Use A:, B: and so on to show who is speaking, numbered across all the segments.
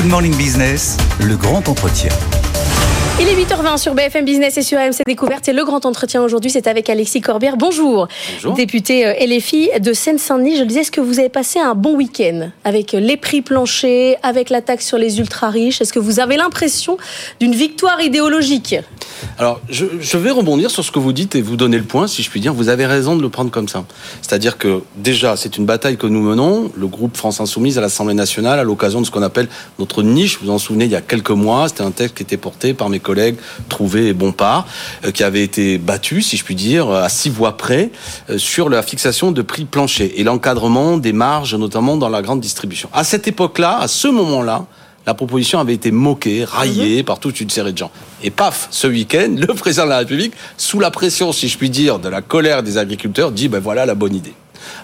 A: Good Morning Business, le grand entretien.
B: Il est 8h20 sur BFM Business et sur AMC Découverte. Et le grand entretien aujourd'hui, c'est avec Alexis Corbière. Bonjour.
C: Bonjour.
B: Député euh, LFI de Seine-Saint-Denis. Je le disais, est-ce que vous avez passé un bon week-end avec les prix planchers, avec la taxe sur les ultra-riches? Est-ce que vous avez l'impression d'une victoire idéologique?
C: Alors, je, vais rebondir sur ce que vous dites et vous donner le point, si je puis dire. Vous avez raison de le prendre comme ça. C'est-à-dire que, déjà, c'est une bataille que nous menons, le groupe France Insoumise à l'Assemblée nationale, à l'occasion de ce qu'on appelle notre niche. Vous vous en souvenez, il y a quelques mois, c'était un texte qui était porté par mes collègues Trouvé et Bompard, euh, qui avait été battu, si je puis dire, à six voix près, euh, sur la fixation de prix plancher et l'encadrement des marges, notamment dans la grande distribution. À cette époque-là, à ce moment-là, la proposition avait été moquée, raillée par toute une série de gens. Et paf, ce week-end, le président de la République, sous la pression, si je puis dire, de la colère des agriculteurs, dit ben voilà la bonne idée.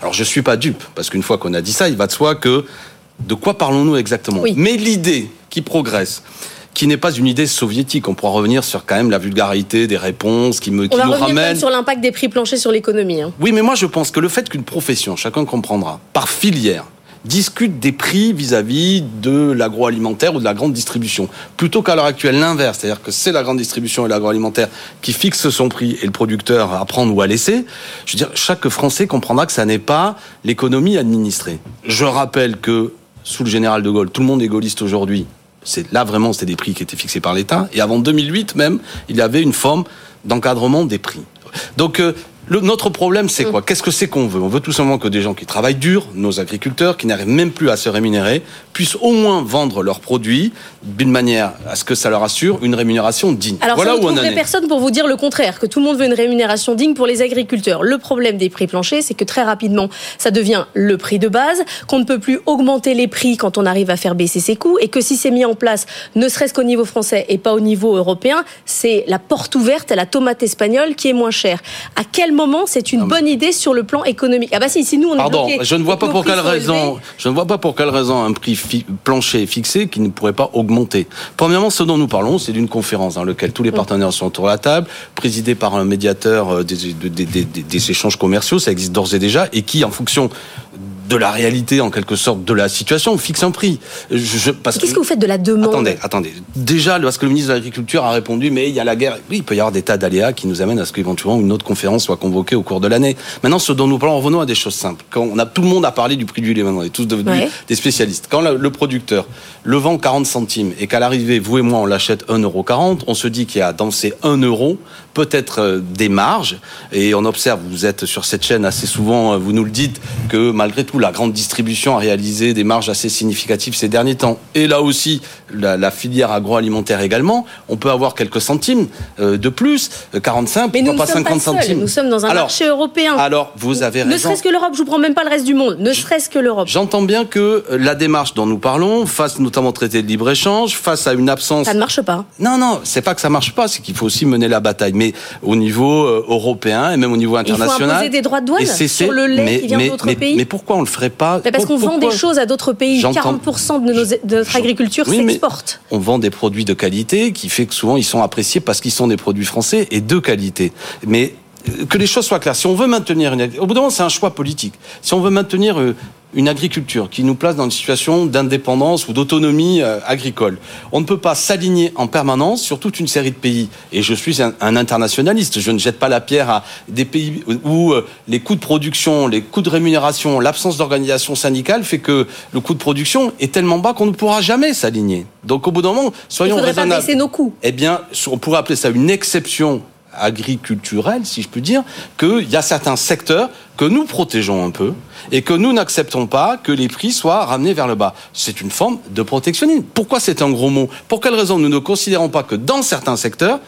C: Alors je suis pas dupe, parce qu'une fois qu'on a dit ça, il va de soi que de quoi parlons-nous exactement?
B: Oui.
C: Mais l'idée qui progresse, qui n'est pas une idée soviétique, on pourra revenir sur quand même la vulgarité des réponses qui, me,
B: On
C: qui
B: va
C: nous
B: sur l'impact des prix planchers sur l'économie. hein.
C: Oui, mais moi je pense que le fait qu'une profession, chacun comprendra, par filière, discute des prix vis-à-vis de l'agroalimentaire ou de la grande distribution, plutôt qu'à l'heure actuelle l'inverse, c'est-à-dire que c'est la grande distribution et l'agroalimentaire qui fixe son prix et le producteur à prendre ou à laisser, je veux dire, chaque Français comprendra que ça n'est pas l'économie administrée. Je rappelle que sous le général de Gaulle, tout le monde est gaulliste aujourd'hui. C'est là vraiment c'était des prix qui étaient fixés par l'État et avant 2008 même, il y avait une forme d'encadrement des prix. Donc euh, le- notre problème, c'est quoi? Qu'est-ce que c'est qu'on veut? On veut tout simplement que des gens qui travaillent dur, nos agriculteurs, qui n'arrivent même plus à se rémunérer, puissent au moins vendre leurs produits d'une manière à ce que ça leur assure une rémunération digne.
B: Alors,
C: voilà
B: ça, vous
C: où on en
B: personne pour vous dire le contraire, que tout le monde veut une rémunération digne pour les agriculteurs. Le problème des prix planchers, c'est que très rapidement, ça devient le prix de base, qu'on ne peut plus augmenter les prix quand on arrive à faire baisser ses coûts, et que si c'est mis en place, ne serait-ce qu'au niveau français et pas au niveau européen, c'est la porte ouverte à la tomate espagnole qui est moins chère. À quel moment c'est une
C: mais-
B: bonne idée sur le plan économique. Ah bah si, si nous on est
C: Pardon,
B: bloqués
C: je ne vois pas pour quelle raison,
B: élevés,
C: je ne vois pas pour quelle raison un prix fi- plancher fixé qui ne pourrait pas augmenter. Premièrement, ce dont nous parlons, c'est d'une conférence dans laquelle tous les partenaires sont autour de la table, présidée par un médiateur euh, des, des- des- des- des échanges commerciaux, ça existe d'ores et déjà, et qui, en fonction de la réalité, en quelque sorte, de la situation, fixe un prix. Je, je- parce
B: Qu'est-ce que vous faites de la demande
C: Attendez, attendez. Déjà, lorsque le ministre de l'Agriculture a répondu, mais il y a la guerre, oui, il peut y avoir des tas d'aléas qui nous amènent à ce qu'éventuellement une autre conférence soit convoquée au cours de l'année. Maintenant, ce dont nous parlons, revenons à des choses simples. Quand on a, tout le monde a parlé du prix du lait maintenant, on est tous devenus
B: Ouais.
C: des spécialistes. Quand le, le producteur le vend 40 centimes et qu'à l'arrivée, vous et moi, on l'achète 1,40€, on se dit qu'il y a dans ces 1 euro peut-être euh, des marges. Et on observe, vous êtes sur cette chaîne assez souvent, euh, vous nous le dites, que malgré tout, la grande distribution a réalisé des marges assez significatives ces derniers temps. Et là aussi, la, la filière agroalimentaire également, on peut avoir quelques centimes euh, de plus, euh, 45,
B: Mais nous ne
C: pourquoi pas
B: sommes
C: 50
B: pas
C: centimes.
B: Nous sommes dans un
C: Alors,
B: marché européen.
C: Alors, vous avez
B: ne
C: raison.
B: serait-ce que l'Europe, je vous prends même pas le reste du monde. Ne serait-ce que l'Europe.
C: J'entends bien que euh, la démarche dont nous parlons, face notamment au traité de libre-échange, face à une absence
B: Ça ne marche pas.
C: non, non, c'est pas que ça marche pas, c'est qu'il faut aussi mener la bataille, mais au niveau euh, européen et même au niveau
B: Il faut
C: international.
B: imposer des droits de douane sur le lait
C: mais,
B: qui vient
C: mais-
B: d'autres
C: mais-
B: pays.
C: Mais pourquoi on le ferait pas
B: Mais parce qu'on vend des choses à d'autres pays.
C: J'entends-
B: 40% de, nos- de notre agriculture
C: Oui,
B: s'exporte.
C: On vend des produits de qualité qui fait que souvent ils sont appréciés parce qu'ils sont des produits français et de qualité. Mais que les choses soient claires. Si on veut maintenir une, au bout d'un moment, c'est un choix politique. Si on veut maintenir euh, une agriculture qui nous place dans une situation d'indépendance ou d'autonomie euh, agricole, on ne peut pas s'aligner en permanence sur toute une série de pays. Et je suis un, un internationaliste. Je ne jette pas la pierre à des pays où euh, les coûts de production, les coûts de rémunération, l'absence d'organisation syndicale fait que le coût de production est tellement bas qu'on ne pourra jamais s'aligner. Donc au bout d'un moment,
B: Il
C: soyons
B: pas
C: raisonnables
B: baisser nos coûts.
C: eh bien, on pourrait appeler ça une exception agriculturelle, si je puis dire, qu'il y a certains secteurs que nous protégeons un peu et que nous n'acceptons pas que les prix soient ramenés vers le bas. C'est une forme de protectionnisme. Pourquoi c'est un gros mot? Pour quelle raison nous ne considérons pas que dans certains secteurs,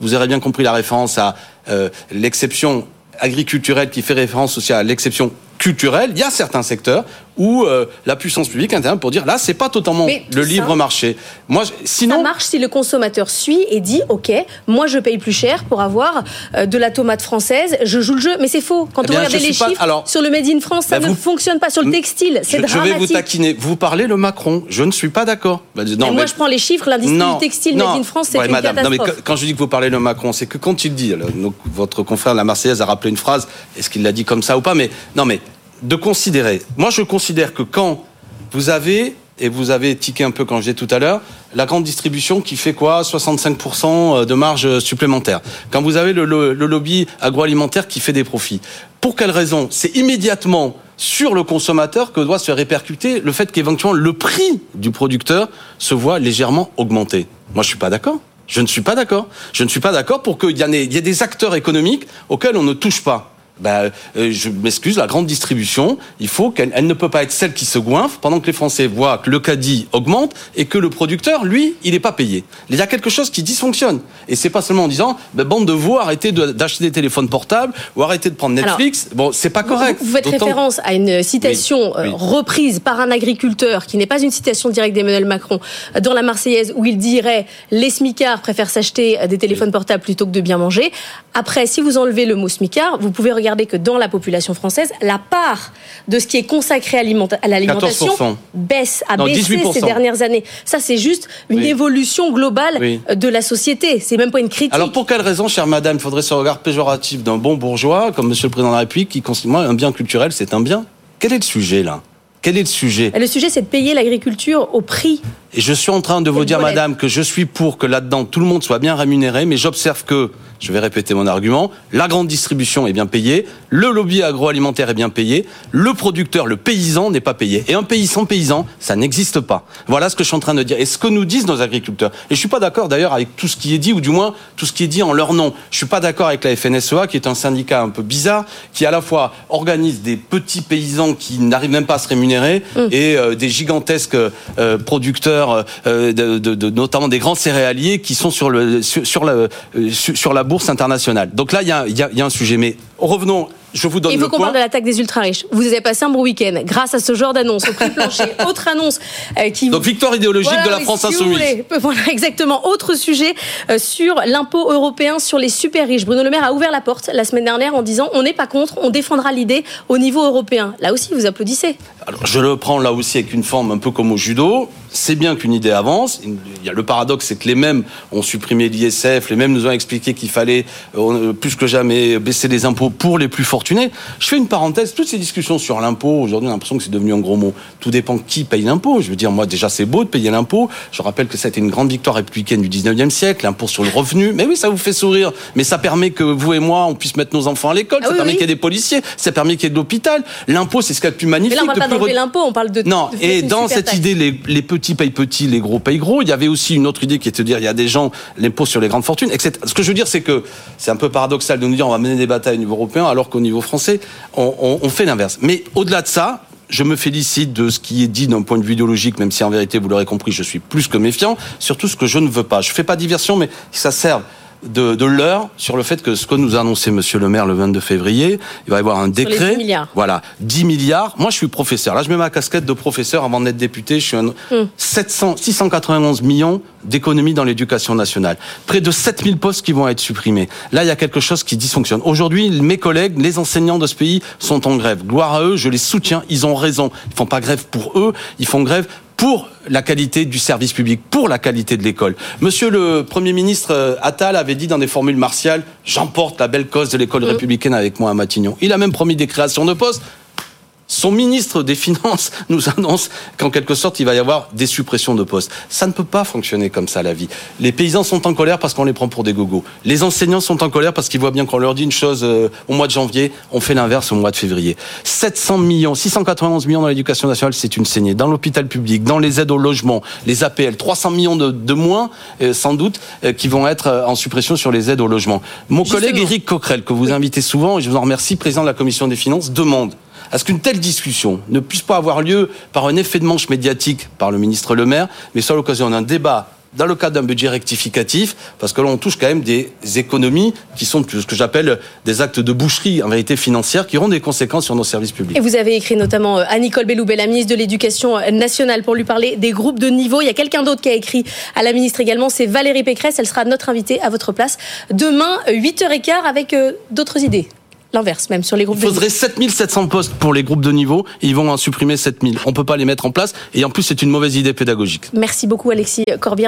C: vous aurez bien compris la référence à euh, l'exception agriculturelle qui fait référence aussi à l'exception culturelle, il y a certains secteurs où euh, la puissance publique intervient pour dire là, c'est pas totalement
B: Mais
C: le libre marché. Moi, sinon,
B: Ça marche si le consommateur suit et dit OK, moi je paye plus cher pour avoir euh, de la tomate française, je joue le jeu. Mais c'est faux. Quand
C: Eh
B: on
C: bien,
B: regarde
C: je
B: les
C: pas-
B: chiffres
C: alors,
B: sur le Made in France, ça
C: bah,
B: ne
C: vous-
B: fonctionne pas sur le textile. C'est
C: je, je vais vous
B: dramatique.
C: taquiner. Vous parlez le Macron. Je ne suis pas d'accord. Bah,
B: moi,
C: mais-
B: je prends les chiffres,
C: non,
B: du textile
C: non.
B: Made in France, c'est
C: Ouais,
B: une
C: madame, non, mais
B: catastrophe.
C: quand- je dis que vous parlez le Macron, c'est que quand il dit, donc, votre confrère la Marseillaise a rappelé une phrase, est-ce qu'il l'a dit comme ça ou pas? Mais non, mais de considérer. Moi, je considère que quand vous avez et vous avez tiqué un peu quand disais tout à l'heure, la grande distribution qui fait quoi? 65% de marge supplémentaire. Quand vous avez le, lobby agroalimentaire qui fait des profits. Pour quelle raison? C'est immédiatement sur le consommateur que doit se répercuter le fait qu'éventuellement le prix du producteur se voit légèrement augmenter. Moi, je suis pas d'accord. Je ne suis pas d'accord. Je ne suis pas d'accord pour qu'il y, ait des acteurs économiques auxquels on ne touche pas. Ben, euh, je m'excuse, la grande distribution, il faut qu'elle elle ne peut pas être celle qui se goinfre pendant que les Français voient que le caddie augmente et que le producteur, lui, il n'est pas payé. Il y a quelque chose qui dysfonctionne. Et c'est pas seulement en disant, ben, bande de vous, arrêtez d'acheter des téléphones portables ou arrêtez de prendre Netflix. bon, c'est pas correct.
B: Vous, vous faites référence à une citation euh, reprise par un agriculteur qui n'est pas une citation directe d'Emmanuel Macron dans la Marseillaise où il dirait les smicards préfèrent s'acheter des téléphones portables plutôt que de bien manger. Après, si vous enlevez le mot smicard, vous pouvez regarder regardez que dans la population française, la part de ce qui est consacré à l'alimentation baisse, a baissé ces dernières années. Ça, c'est juste une évolution globale de la société. C'est même pas une critique.
C: Alors pour quelle raison, chère madame, il faudrait ce regard péjoratif d'un bon bourgeois, comme monsieur le président de la République, qui considère un bien culturel, c'est un bien? Quel est le sujet là? Quel est le sujet
B: Le sujet, c'est de payer l'agriculture au prix.
C: Et je suis en train de vous dire, madame, que je suis pour que là-dedans, tout le monde soit bien rémunéré, mais j'observe que je vais répéter mon argument, la grande distribution est bien payée, le lobby agroalimentaire est bien payé, le producteur, le paysan n'est pas payé. Et un pays sans paysan, ça n'existe pas. Voilà ce que je suis en train de dire. Et ce que nous disent nos agriculteurs. Et je suis pas d'accord d'ailleurs avec tout ce qui est dit, ou du moins tout ce qui est dit en leur nom. Je suis pas d'accord avec la FNSEA, qui est un syndicat un peu bizarre, qui à la fois organise des petits paysans qui n'arrivent même pas à se rémunérer, mmh. et euh, des gigantesques euh, producteurs, euh, de, de, de, notamment des grands céréaliers, qui sont sur, le, sur, sur, la, sur, sur la bourse internationale. Donc là, il y a, y, a, y a, un sujet. Mais revenons. Je vous donne
B: Il faut qu'on parle de l'attaque des ultra-riches. vous avez passé un bon week-end grâce à ce genre d'annonce au prix plancher. Autre annonce
C: euh, qui. Donc victoire idéologique voilà, de la France si insoumise.
B: Voilà, exactement. Autre sujet euh, sur l'impôt européen sur les super riches. Bruno Le Maire a ouvert la porte la semaine dernière en disant on n'est pas contre, on défendra l'idée au niveau européen. Là aussi, vous applaudissez.
C: Alors je le prends là aussi avec une forme un peu comme au judo. C'est bien qu'une idée avance. Il y a le paradoxe, c'est que les mêmes ont supprimé l'ISF, les mêmes nous ont expliqué qu'il fallait euh, plus que jamais baisser les impôts pour les plus fortunés. Je fais une parenthèse, toutes ces discussions sur l'impôt, aujourd'hui on a l'impression que c'est devenu un gros mot. Tout dépend qui paye l'impôt. Je veux dire, moi déjà c'est beau de payer l'impôt. Je rappelle que ça a été une grande victoire républicaine du 19e siècle, l'impôt sur le revenu. Mais oui, ça vous fait sourire. Mais ça permet que vous et moi, on puisse mettre nos enfants à l'école, ah ça oui, permet oui. qu'il y ait des policiers, ça permet qu'il y ait de l'hôpital. L'impôt, c'est ce qu'il y a de plus magnifique.
B: L'impôt, on parle de...
C: Non,
B: de
C: et dans cette idée, les, les petits payent petits, les gros payent gros, il y avait aussi une autre idée qui est de dire, il y a des gens, l'impôt sur les grandes fortunes, etc. Ce que je veux dire, c'est que c'est un peu paradoxal de nous dire on va mener des batailles au niveau européen, alors qu'au niveau français, on, on, on fait l'inverse. Mais au-delà de ça, je me félicite de ce qui est dit d'un point de vue idéologique, même si en vérité, vous l'aurez compris, je suis plus que méfiant, surtout ce que je ne veux pas. Je ne fais pas diversion, mais ça sert de, de l'heure sur le fait que ce que nous a annoncé Monsieur le Maire le 22 février, il va y avoir un décret.
B: Sur les 10 milliards.
C: Voilà, 10 milliards. Moi, je suis professeur. Là, je mets ma casquette de professeur avant d'être député. Je suis un mm. 700, 691 millions d'économies dans l'éducation nationale. Près de 7000 postes qui vont être supprimés. Là, il y a quelque chose qui dysfonctionne. Aujourd'hui, mes collègues, les enseignants de ce pays sont en grève. Gloire à eux, je les soutiens. Ils ont raison. Ils font pas grève pour eux. Ils font grève pour la qualité du service public, pour la qualité de l'école. Monsieur le Premier ministre Attal avait dit dans des formules martiales J'emporte la belle cause de l'école mmh. républicaine avec moi à Matignon. Il a même promis des créations de postes. Son ministre des Finances nous annonce qu'en quelque sorte, il va y avoir des suppressions de postes. Ça ne peut pas fonctionner comme ça, la vie. Les paysans sont en colère parce qu'on les prend pour des gogos. Les enseignants sont en colère parce qu'ils voient bien qu'on leur dit une chose euh, au mois de janvier, on fait l'inverse au mois de février. 700 millions, 691 millions dans l'éducation nationale, c'est une saignée. Dans l'hôpital public, dans les aides au logement, les APL, 300 millions de, de moins, euh, sans doute, euh, qui vont être en suppression sur les aides au logement. Mon Justement. collègue Éric Coquerel, que vous invitez souvent, et je vous en remercie, président de la commission des finances, demande à ce qu'une telle discussion ne puisse pas avoir lieu par un effet de manche médiatique par le ministre Le Maire, mais soit l'occasion d'un débat dans le cadre d'un budget rectificatif, parce que là, on touche quand même des économies qui sont ce que j'appelle des actes de boucherie, en vérité financière, qui auront des conséquences sur nos services publics.
B: Et vous avez écrit notamment à Nicole Belloubet, la ministre de l'Éducation nationale, pour lui parler des groupes de niveau. Il y a quelqu'un d'autre qui a écrit à la ministre également, c'est Valérie Pécresse. Elle sera notre invitée à votre place demain, 8h15, avec d'autres idées l'inverse même sur les groupes
C: Il faudrait 7700 postes pour les groupes de niveau et ils vont en supprimer 7000. On peut pas les mettre en place et en plus c'est une mauvaise idée pédagogique.
B: Merci beaucoup Alexis Corbière.